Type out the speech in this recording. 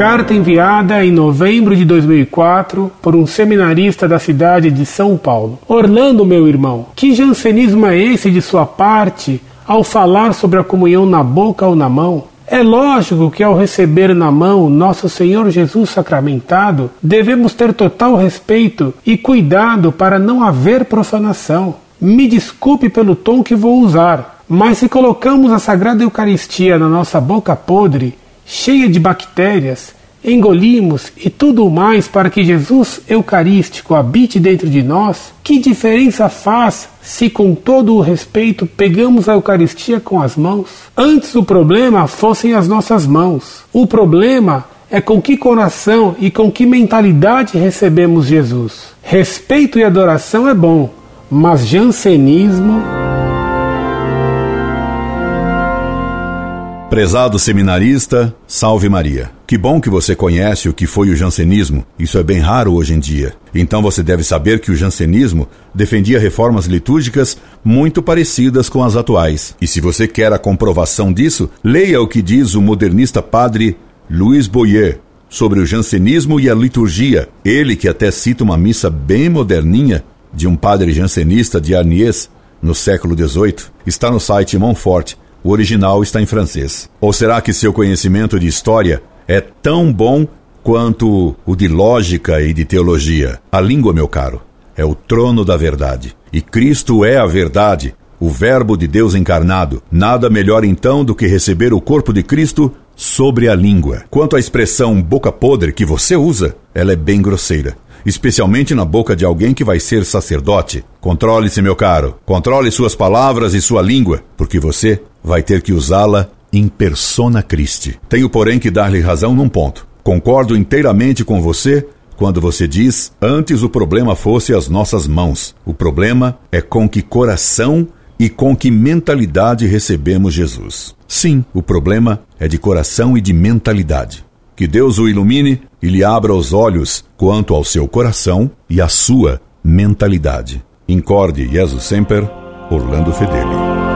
Carta enviada em novembro de 2004 por um seminarista da cidade de São Paulo. Orlando, meu irmão, que jansenismo é esse de sua parte ao falar sobre a comunhão na boca ou na mão? É lógico que ao receber na mão nosso Senhor Jesus sacramentado, devemos ter total respeito e cuidado para não haver profanação. Me desculpe pelo tom que vou usar, mas se colocamos a Sagrada Eucaristia na nossa boca podre, cheia de bactérias, engolimos e tudo mais para que Jesus Eucarístico habite dentro de nós, que diferença faz se, com todo o respeito, pegamos a Eucaristia com as mãos? Antes o problema fossem as nossas mãos. O problema é com que coração e com que mentalidade recebemos Jesus. Respeito e adoração é bom, mas jansenismo. Prezado seminarista, salve Maria. Que bom que você conhece o que foi o jansenismo. Isso é bem raro hoje em dia. Então você deve saber que o jansenismo defendia reformas litúrgicas muito parecidas com as atuais. E se você quer a comprovação disso, leia o que diz o modernista padre Louis Boyer sobre o jansenismo e a liturgia. Ele que até cita uma missa bem moderninha de um padre jansenista de Arnies no século XVIII, está no site Montfort o original está em francês. Ou será que seu conhecimento de história é tão bom quanto o de lógica e de teologia? A língua, meu caro, é o trono da verdade. E Cristo é a verdade, o Verbo de Deus encarnado. Nada melhor então do que receber o corpo de Cristo sobre a língua. Quanto à expressão boca podre que você usa, ela é bem grosseira especialmente na boca de alguém que vai ser sacerdote. Controle-se, meu caro. Controle suas palavras e sua língua, porque você vai ter que usá-la em persona Christi. Tenho, porém, que dar-lhe razão num ponto. Concordo inteiramente com você quando você diz: antes o problema fosse as nossas mãos. O problema é com que coração e com que mentalidade recebemos Jesus. Sim, o problema é de coração e de mentalidade. Que Deus o ilumine e lhe abra os olhos quanto ao seu coração e à sua mentalidade. Incorde Jesus Semper, Orlando Fedeli.